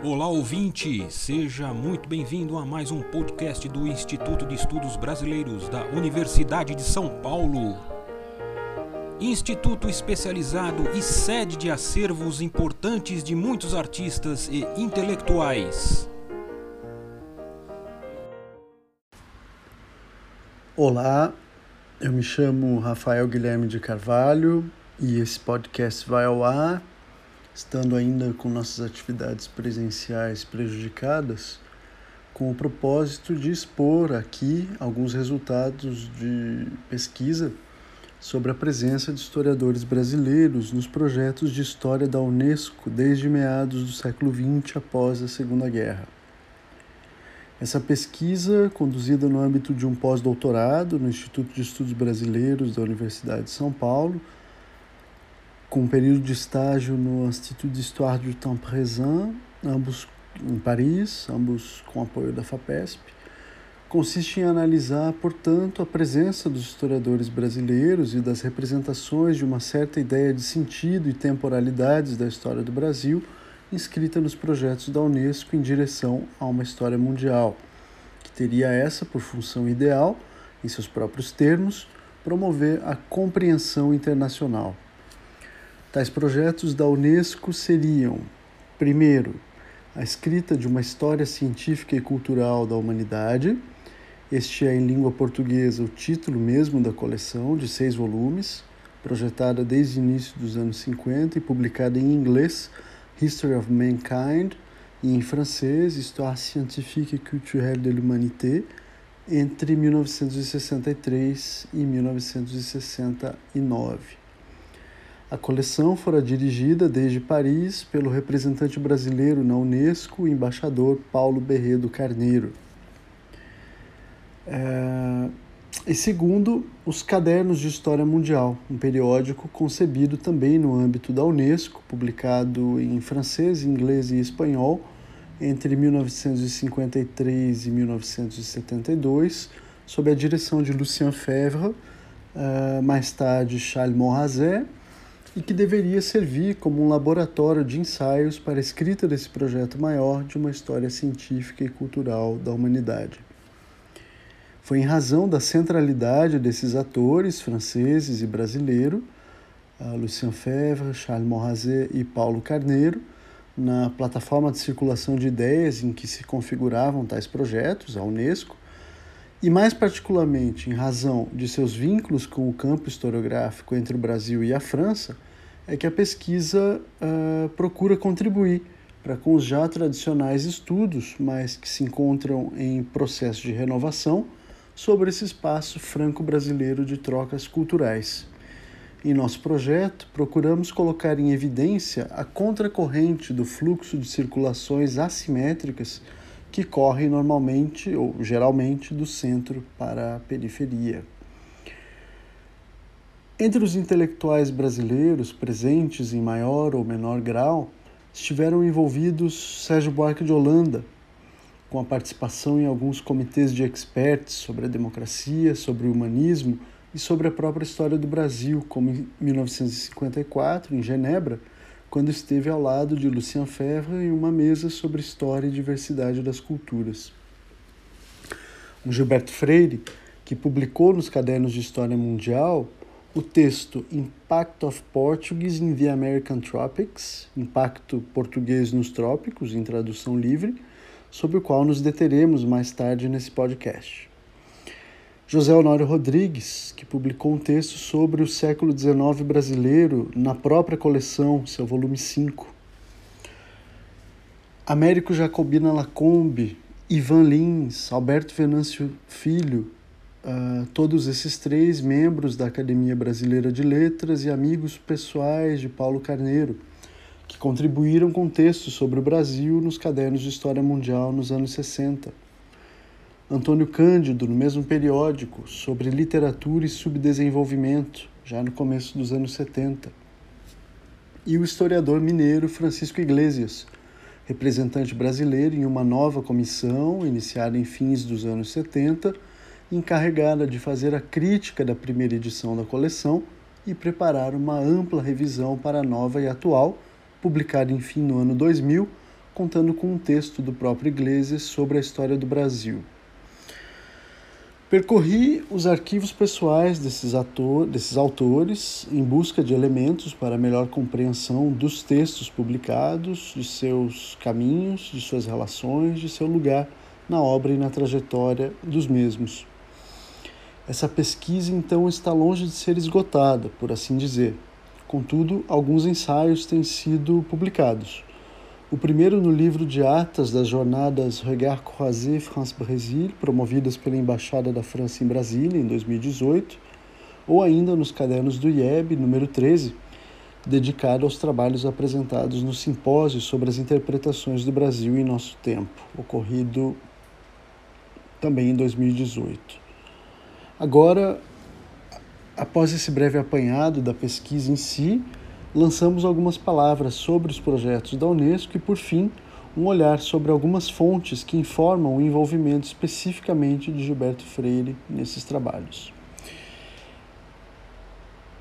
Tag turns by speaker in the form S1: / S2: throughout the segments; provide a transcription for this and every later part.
S1: Olá ouvinte, seja muito bem-vindo a mais um podcast do Instituto de Estudos Brasileiros da Universidade de São Paulo. Instituto especializado e sede de acervos importantes de muitos artistas e intelectuais.
S2: Olá, eu me chamo Rafael Guilherme de Carvalho e esse podcast vai ao ar estando ainda com nossas atividades presenciais prejudicadas, com o propósito de expor aqui alguns resultados de pesquisa sobre a presença de historiadores brasileiros nos projetos de história da Unesco desde meados do século XX após a Segunda Guerra. Essa pesquisa, conduzida no âmbito de um pós-doutorado no Instituto de Estudos Brasileiros da Universidade de São Paulo, com um período de estágio no Institut d'Histoire du Temps Présent, ambos em Paris, ambos com apoio da FAPESP, consiste em analisar, portanto, a presença dos historiadores brasileiros e das representações de uma certa ideia de sentido e temporalidades da história do Brasil inscrita nos projetos da Unesco em direção a uma história mundial, que teria essa por função ideal, em seus próprios termos, promover a compreensão internacional. Tais projetos da Unesco seriam, primeiro, a escrita de uma história científica e cultural da humanidade. Este é, em língua portuguesa, o título mesmo da coleção, de seis volumes, projetada desde o início dos anos 50 e publicada em inglês, History of Mankind, e em francês, Histoire scientifique et culturelle de l'humanité, entre 1963 e 1969. A coleção fora dirigida desde Paris pelo representante brasileiro na Unesco, o embaixador Paulo Berredo Carneiro. É... E segundo, os Cadernos de História Mundial, um periódico concebido também no âmbito da Unesco, publicado em francês, inglês e espanhol entre 1953 e 1972, sob a direção de Lucien Febvre, uh, mais tarde Charles Monrazet e que deveria servir como um laboratório de ensaios para a escrita desse projeto maior de uma história científica e cultural da humanidade. Foi em razão da centralidade desses atores franceses e brasileiros, Lucien Febvre, Charles Monrazet e Paulo Carneiro, na plataforma de circulação de ideias em que se configuravam tais projetos, a Unesco, e mais particularmente em razão de seus vínculos com o campo historiográfico entre o Brasil e a França, é que a pesquisa uh, procura contribuir para com os já tradicionais estudos, mas que se encontram em processo de renovação, sobre esse espaço franco-brasileiro de trocas culturais. Em nosso projeto, procuramos colocar em evidência a contracorrente do fluxo de circulações assimétricas que corre normalmente ou geralmente do centro para a periferia. Entre os intelectuais brasileiros presentes em maior ou menor grau, estiveram envolvidos Sérgio Buarque de Holanda, com a participação em alguns comitês de experts sobre a democracia, sobre o humanismo e sobre a própria história do Brasil, como em 1954, em Genebra, quando esteve ao lado de Lucien Febvre em uma mesa sobre história e diversidade das culturas. O Gilberto Freire, que publicou nos cadernos de História Mundial o texto Impact of Portuguese in the American Tropics, Impacto Português nos Trópicos, em tradução livre, sobre o qual nos deteremos mais tarde nesse podcast. José Honório Rodrigues, que publicou um texto sobre o século XIX brasileiro na própria coleção, seu volume 5. Américo Jacobina Lacombe, Ivan Lins, Alberto Venâncio Filho, todos esses três membros da Academia Brasileira de Letras e amigos pessoais de Paulo Carneiro, que contribuíram com textos sobre o Brasil nos cadernos de História Mundial nos anos 60. Antônio Cândido, no mesmo periódico, sobre literatura e subdesenvolvimento, já no começo dos anos 70. E o historiador mineiro Francisco Iglesias, representante brasileiro em uma nova comissão iniciada em fins dos anos 70, encarregada de fazer a crítica da primeira edição da coleção e preparar uma ampla revisão para a nova e atual, publicada enfim no ano 2000, contando com um texto do próprio Iglesias sobre a história do Brasil. Percorri os arquivos pessoais desses, ator, desses autores em busca de elementos para melhor compreensão dos textos publicados, de seus caminhos, de suas relações, de seu lugar na obra e na trajetória dos mesmos. Essa pesquisa então está longe de ser esgotada, por assim dizer. Contudo, alguns ensaios têm sido publicados. O primeiro no livro de atas das jornadas Regard Croisé France-Brésil, promovidas pela Embaixada da França em Brasília em 2018, ou ainda nos cadernos do IEB, número 13, dedicado aos trabalhos apresentados no simpósio sobre as interpretações do Brasil em nosso tempo, ocorrido também em 2018. Agora, após esse breve apanhado da pesquisa em si, lançamos algumas palavras sobre os projetos da Unesco e, por fim, um olhar sobre algumas fontes que informam o envolvimento especificamente de Gilberto Freire nesses trabalhos.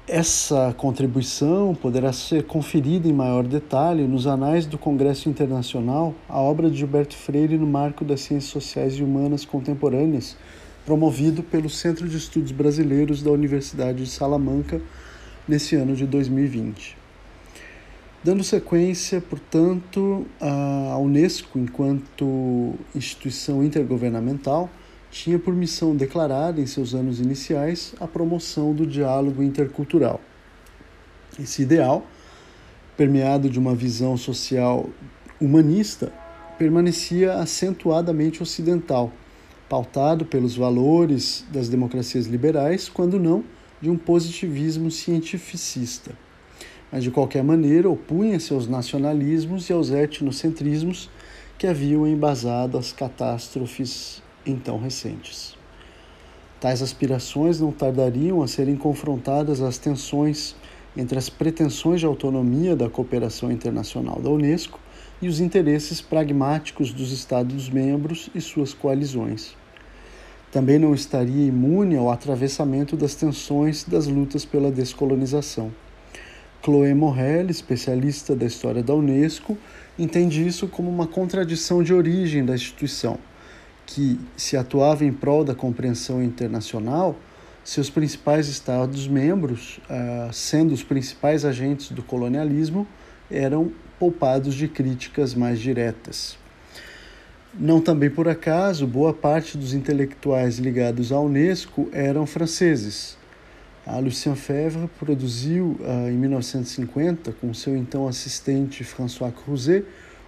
S2: Essa contribuição poderá ser conferida em maior detalhe nos anais do Congresso Internacional, a obra de Gilberto Freire no marco das Ciências Sociais e Humanas Contemporâneas, promovido pelo Centro de Estudos Brasileiros da Universidade de Salamanca nesse ano de 2020. Dando sequência, portanto, a Unesco, enquanto instituição intergovernamental, tinha por missão declarada em seus anos iniciais a promoção do diálogo intercultural. Esse ideal, permeado de uma visão social humanista, permanecia acentuadamente ocidental, pautado pelos valores das democracias liberais, quando não de um positivismo cientificista mas de qualquer maneira opunha-se aos nacionalismos e aos etnocentrismos que haviam embasado as catástrofes então recentes. Tais aspirações não tardariam a serem confrontadas às tensões entre as pretensões de autonomia da cooperação internacional da Unesco e os interesses pragmáticos dos Estados-membros e suas coalizões. Também não estaria imune ao atravessamento das tensões das lutas pela descolonização. Chloé Morel, especialista da história da Unesco, entende isso como uma contradição de origem da instituição, que, se atuava em prol da compreensão internacional, seus principais Estados-membros, ah, sendo os principais agentes do colonialismo, eram poupados de críticas mais diretas. Não também por acaso, boa parte dos intelectuais ligados à Unesco eram franceses, a Lucien Febvre produziu uh, em 1950, com seu então assistente François Cruzet,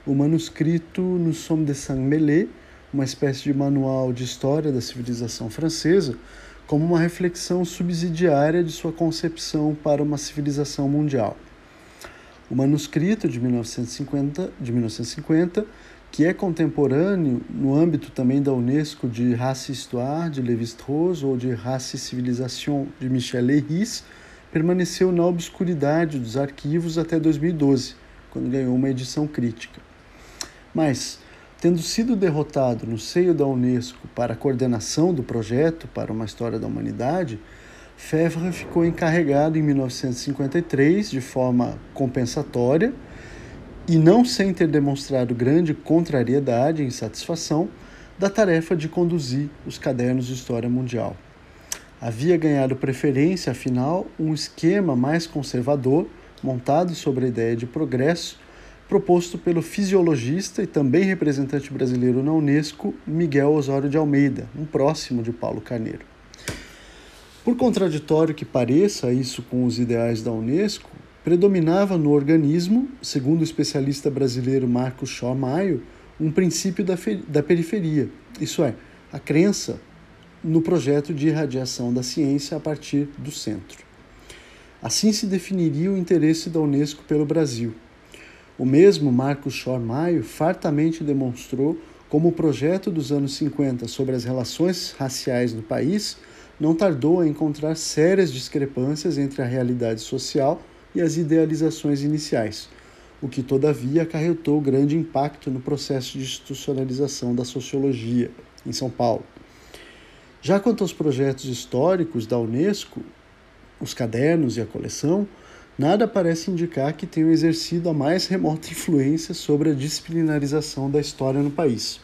S2: o manuscrito Nous sommes des sangs mêlés, uma espécie de manual de história da civilização francesa, como uma reflexão subsidiária de sua concepção para uma civilização mundial. O manuscrito de 1950, de 1950 que é contemporâneo no âmbito também da Unesco de Race Histoire de Lévi-Strauss ou de Race Civilisation de Michel Leiris, permaneceu na obscuridade dos arquivos até 2012, quando ganhou uma edição crítica. Mas, tendo sido derrotado no seio da Unesco para a coordenação do projeto para uma história da humanidade, Fevre ficou encarregado em 1953 de forma compensatória e não sem ter demonstrado grande contrariedade e insatisfação da tarefa de conduzir os cadernos de história mundial. Havia ganhado preferência, afinal, um esquema mais conservador, montado sobre a ideia de progresso, proposto pelo fisiologista e também representante brasileiro na Unesco, Miguel Osório de Almeida, um próximo de Paulo Carneiro. Por contraditório que pareça isso com os ideais da Unesco, predominava no organismo, segundo o especialista brasileiro Marcos Shaw Maio, um princípio da, da periferia, isso é, a crença no projeto de irradiação da ciência a partir do centro. Assim se definiria o interesse da Unesco pelo Brasil. O mesmo Marcos Shaw Maio fartamente demonstrou como o projeto dos anos 50 sobre as relações raciais no país não tardou a encontrar sérias discrepâncias entre a realidade social e as idealizações iniciais, o que, todavia, acarretou grande impacto no processo de institucionalização da sociologia em São Paulo. Já quanto aos projetos históricos da Unesco, os cadernos e a coleção, nada parece indicar que tenham exercido a mais remota influência sobre a disciplinarização da história no país.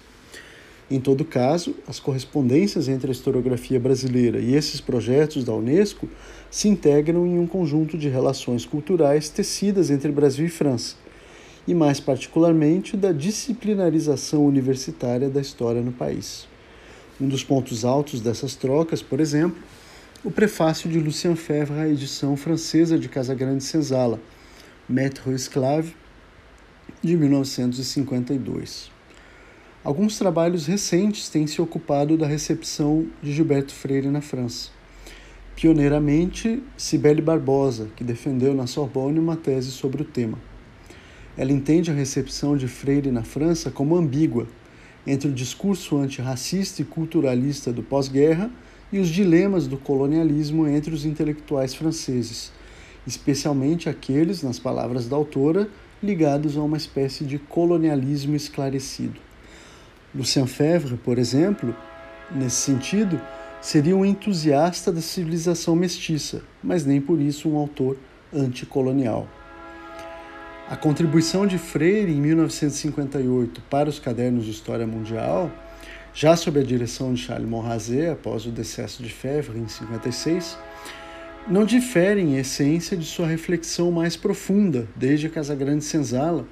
S2: Em todo caso, as correspondências entre a historiografia brasileira e esses projetos da Unesco se integram em um conjunto de relações culturais tecidas entre Brasil e França, e mais particularmente da disciplinarização universitária da história no país. Um dos pontos altos dessas trocas, por exemplo, o prefácio de Lucien Febvre à edição francesa de Casagrande Senzala, Maître Esclave, de 1952. Alguns trabalhos recentes têm se ocupado da recepção de Gilberto Freire na França. Pioneiramente, Cibele Barbosa, que defendeu na Sorbonne uma tese sobre o tema. Ela entende a recepção de Freire na França como ambígua entre o discurso antirracista e culturalista do pós-guerra e os dilemas do colonialismo entre os intelectuais franceses, especialmente aqueles, nas palavras da autora, ligados a uma espécie de colonialismo esclarecido. Lucien Febvre, por exemplo, nesse sentido, seria um entusiasta da civilização mestiça, mas nem por isso um autor anticolonial. A contribuição de Freire em 1958 para os cadernos de História Mundial, já sob a direção de Charles Monrazé após o decesso de Febvre em 56, não difere em essência de sua reflexão mais profunda desde a Casagrande Senzala,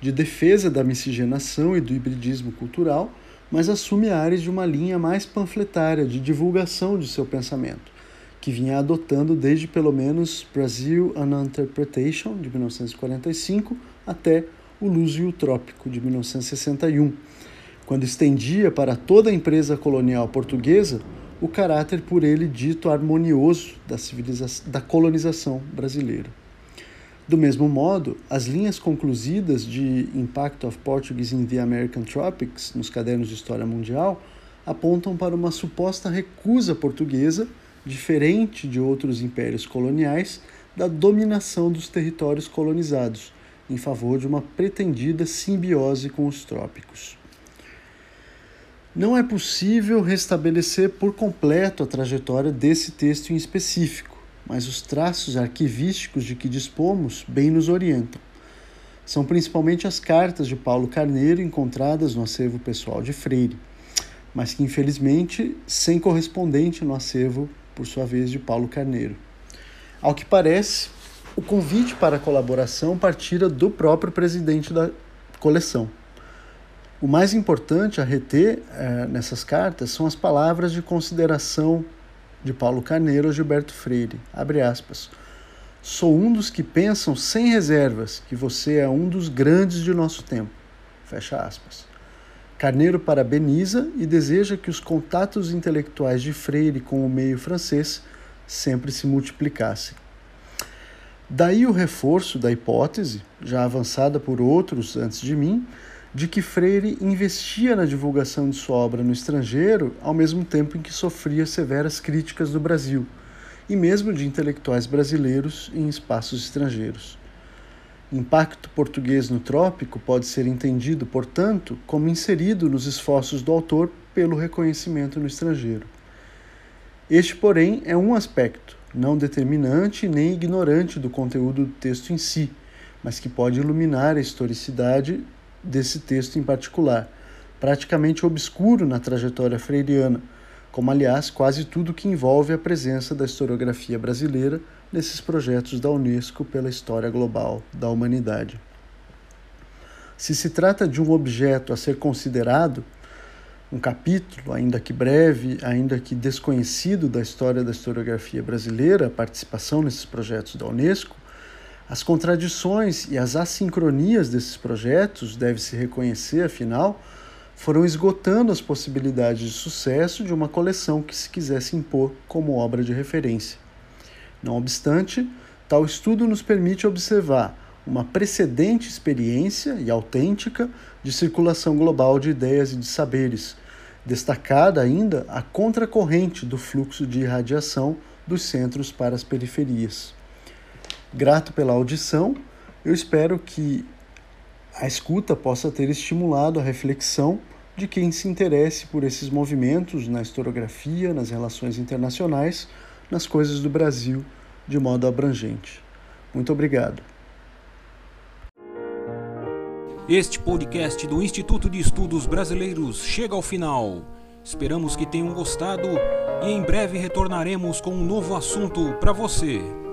S2: de defesa da miscigenação e do hibridismo cultural, mas assume áreas de uma linha mais panfletária de divulgação de seu pensamento, que vinha adotando desde pelo menos Brazil An Interpretation, de 1945, até O Luso e o Trópico, de 1961, quando estendia para toda a empresa colonial portuguesa o caráter por ele dito harmonioso da, da colonização brasileira. Do mesmo modo, as linhas concluídas de Impact of Portuguese in the American Tropics nos cadernos de História Mundial apontam para uma suposta recusa portuguesa, diferente de outros impérios coloniais, da dominação dos territórios colonizados, em favor de uma pretendida simbiose com os trópicos. Não é possível restabelecer por completo a trajetória desse texto em específico mas os traços arquivísticos de que dispomos bem nos orientam. São principalmente as cartas de Paulo Carneiro encontradas no acervo pessoal de Freire, mas que infelizmente sem correspondente no acervo, por sua vez, de Paulo Carneiro. Ao que parece, o convite para a colaboração partira do próprio presidente da coleção. O mais importante a reter eh, nessas cartas são as palavras de consideração de Paulo Carneiro a Gilberto Freire. Abre aspas. Sou um dos que pensam sem reservas que você é um dos grandes de nosso tempo. Fecha aspas. Carneiro parabeniza e deseja que os contatos intelectuais de Freire com o meio francês sempre se multiplicassem. Daí o reforço da hipótese, já avançada por outros antes de mim, de que Freire investia na divulgação de sua obra no estrangeiro, ao mesmo tempo em que sofria severas críticas do Brasil, e mesmo de intelectuais brasileiros em espaços estrangeiros. Impacto português no trópico pode ser entendido, portanto, como inserido nos esforços do autor pelo reconhecimento no estrangeiro. Este, porém, é um aspecto, não determinante nem ignorante do conteúdo do texto em si, mas que pode iluminar a historicidade desse texto em particular, praticamente obscuro na trajetória freiriana, como aliás quase tudo que envolve a presença da historiografia brasileira nesses projetos da Unesco pela história global da humanidade. Se se trata de um objeto a ser considerado, um capítulo, ainda que breve, ainda que desconhecido da história da historiografia brasileira, a participação nesses projetos da Unesco, as contradições e as assincronias desses projetos, deve-se reconhecer, afinal, foram esgotando as possibilidades de sucesso de uma coleção que se quisesse impor como obra de referência. Não obstante, tal estudo nos permite observar uma precedente experiência e autêntica de circulação global de ideias e de saberes, destacada ainda a contracorrente do fluxo de irradiação dos centros para as periferias. Grato pela audição, eu espero que a escuta possa ter estimulado a reflexão de quem se interesse por esses movimentos na historiografia, nas relações internacionais, nas coisas do Brasil de modo abrangente. Muito obrigado.
S1: Este podcast do Instituto de Estudos Brasileiros chega ao final. Esperamos que tenham gostado e em breve retornaremos com um novo assunto para você.